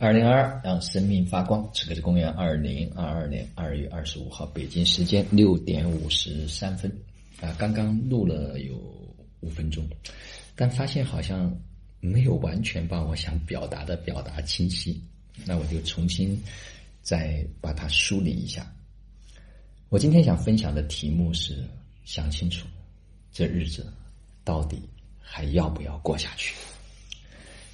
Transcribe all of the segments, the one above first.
二零二二，让生命发光。此刻是公元二零二二年二月二十五号，北京时间六点五十三分。啊，刚刚录了有五分钟，但发现好像没有完全把我想表达的表达清晰。那我就重新再把它梳理一下。我今天想分享的题目是：想清楚，这日子到底还要不要过下去？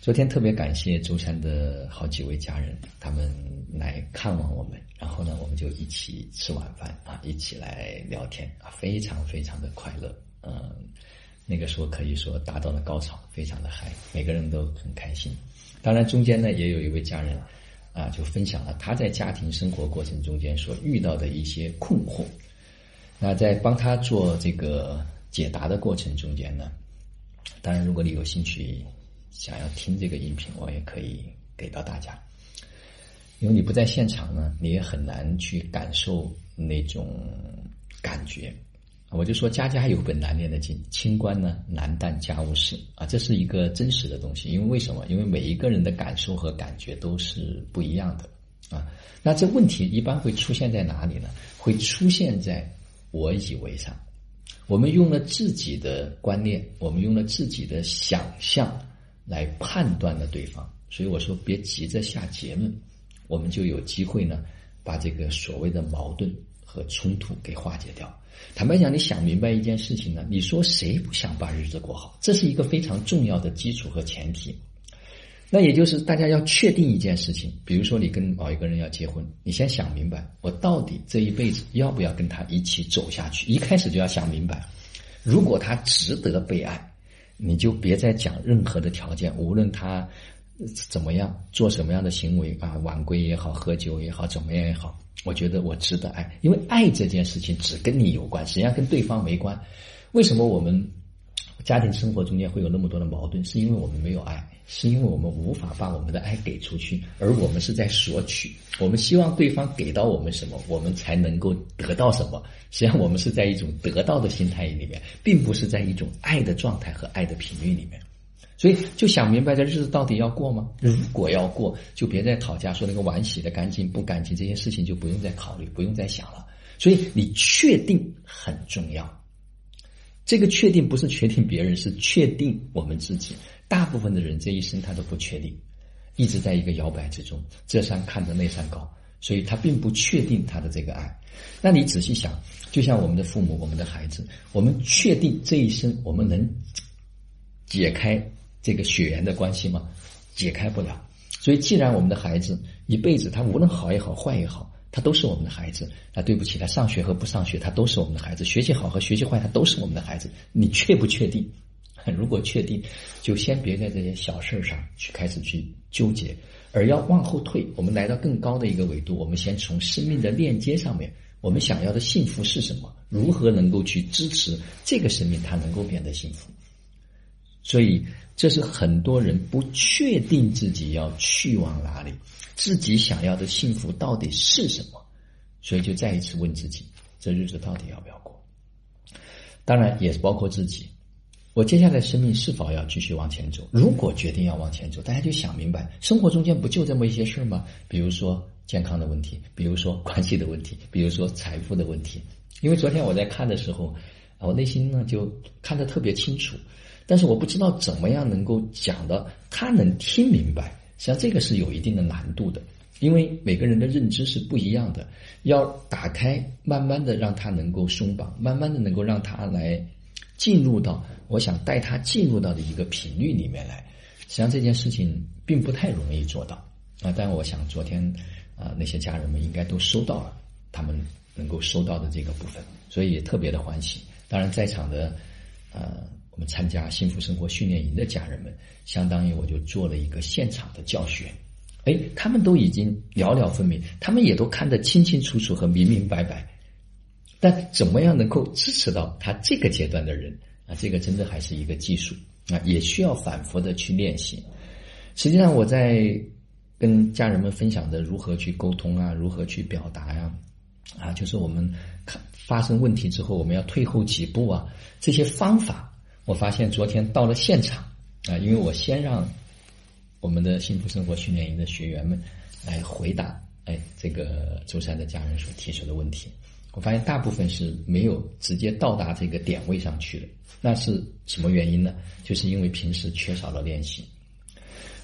昨天特别感谢舟山的好几位家人，他们来看望我们，然后呢，我们就一起吃晚饭啊，一起来聊天啊，非常非常的快乐，嗯，那个时候可以说达到了高潮，非常的嗨，每个人都很开心。当然中间呢，也有一位家人啊，就分享了他在家庭生活过程中间所遇到的一些困惑。那在帮他做这个解答的过程中间呢，当然如果你有兴趣。想要听这个音频，我也可以给到大家，因为你不在现场呢，你也很难去感受那种感觉。我就说家家有本难念的经，清官呢难断家务事啊，这是一个真实的东西。因为为什么？因为每一个人的感受和感觉都是不一样的啊。那这问题一般会出现在哪里呢？会出现在我以为上。我们用了自己的观念，我们用了自己的想象。来判断了对方，所以我说别急着下结论，我们就有机会呢，把这个所谓的矛盾和冲突给化解掉。坦白讲，你想明白一件事情呢，你说谁不想把日子过好？这是一个非常重要的基础和前提。那也就是大家要确定一件事情，比如说你跟某一个人要结婚，你先想明白，我到底这一辈子要不要跟他一起走下去？一开始就要想明白，如果他值得被爱。你就别再讲任何的条件，无论他怎么样做什么样的行为啊，晚归也好，喝酒也好，怎么样也好，我觉得我值得爱，因为爱这件事情只跟你有关，实际上跟对方没关。为什么我们家庭生活中间会有那么多的矛盾？是因为我们没有爱。是因为我们无法把我们的爱给出去，而我们是在索取。我们希望对方给到我们什么，我们才能够得到什么。实际上，我们是在一种得到的心态里面，并不是在一种爱的状态和爱的频率里面。所以，就想明白这日子到底要过吗？如果要过，就别再讨价说那个碗洗的干净不干净这些事情就不用再考虑，不用再想了。所以，你确定很重要。这个确定不是确定别人，是确定我们自己。大部分的人这一生他都不确定，一直在一个摇摆之中，这山看着那山高，所以他并不确定他的这个爱。那你仔细想，就像我们的父母、我们的孩子，我们确定这一生我们能解开这个血缘的关系吗？解开不了。所以，既然我们的孩子一辈子他无论好也好、坏也好，他都是我们的孩子。那对不起，他上学和不上学，他都是我们的孩子；学习好和学习坏，他都是我们的孩子。你确不确定？如果确定，就先别在这些小事上去开始去纠结，而要往后退。我们来到更高的一个维度，我们先从生命的链接上面，我们想要的幸福是什么？如何能够去支持这个生命，它能够变得幸福？所以，这是很多人不确定自己要去往哪里，自己想要的幸福到底是什么，所以就再一次问自己：这日子到底要不要过？当然，也是包括自己。我接下来生命是否要继续往前走？如果决定要往前走，大家就想明白，生活中间不就这么一些事儿吗？比如说健康的问题，比如说关系的问题，比如说财富的问题。因为昨天我在看的时候，我内心呢就看得特别清楚，但是我不知道怎么样能够讲的他能听明白。实际上这个是有一定的难度的，因为每个人的认知是不一样的，要打开，慢慢的让他能够松绑，慢慢的能够让他来。进入到我想带他进入到的一个频率里面来，实际上这件事情并不太容易做到啊。但我想昨天啊那些家人们应该都收到了他们能够收到的这个部分，所以也特别的欢喜。当然在场的呃我们参加幸福生活训练营的家人们，相当于我就做了一个现场的教学，哎，他们都已经了了分明，他们也都看得清清楚楚和明明白白。但怎么样能够支持到他这个阶段的人啊？这个真的还是一个技术啊，也需要反复的去练习。实际上，我在跟家人们分享的如何去沟通啊，如何去表达呀，啊，就是我们看发生问题之后，我们要退后几步啊，这些方法，我发现昨天到了现场啊，因为我先让我们的幸福生活训练营的学员们来回答，哎，这个周三的家人所提出的问题。我发现大部分是没有直接到达这个点位上去的，那是什么原因呢？就是因为平时缺少了练习。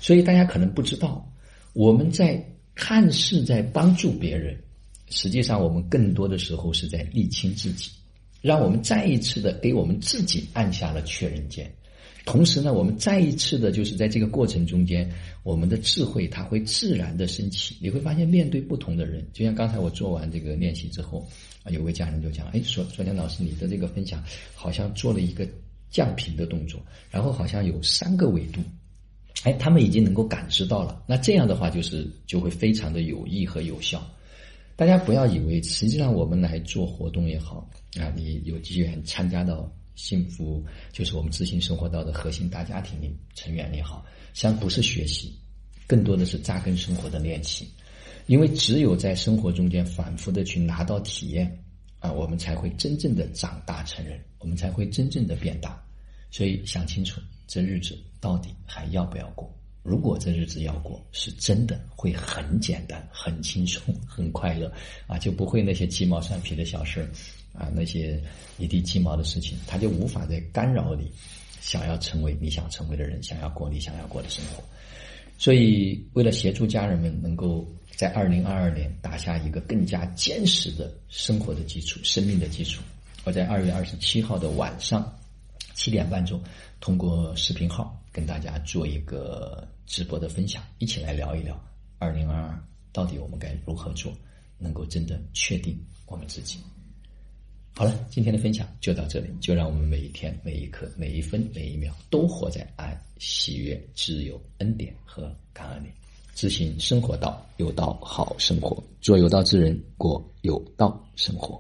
所以大家可能不知道，我们在看似在帮助别人，实际上我们更多的时候是在沥青自己，让我们再一次的给我们自己按下了确认键。同时呢，我们再一次的，就是在这个过程中间，我们的智慧它会自然的升起。你会发现，面对不同的人，就像刚才我做完这个练习之后，啊，有位家人就讲，哎，说昨天老师你的这个分享好像做了一个降频的动作，然后好像有三个维度，哎，他们已经能够感知到了。那这样的话，就是就会非常的有益和有效。大家不要以为，实际上我们来做活动也好，啊，你有机缘参加到。幸福就是我们自信生活道的核心大家庭里成员也好，实际上不是学习，更多的是扎根生活的练习。因为只有在生活中间反复的去拿到体验啊，我们才会真正的长大成人，我们才会真正的变大。所以想清楚，这日子到底还要不要过？如果这日子要过，是真的会很简单、很轻松、很快乐啊，就不会那些鸡毛蒜皮的小事。啊，那些一地鸡毛的事情，他就无法再干扰你想要成为你想成为的人，想要过你想要过的生活。所以，为了协助家人们能够在二零二二年打下一个更加坚实的生活的基础、生命的基础，我在二月二十七号的晚上七点半钟，通过视频号跟大家做一个直播的分享，一起来聊一聊二零二二到底我们该如何做，能够真的确定我们自己。好了，今天的分享就到这里。就让我们每一天、每一刻、每一分、每一秒，都活在爱、喜悦、自由、恩典和感恩里。执行生活道，有道好生活，做有道之人，过有道生活。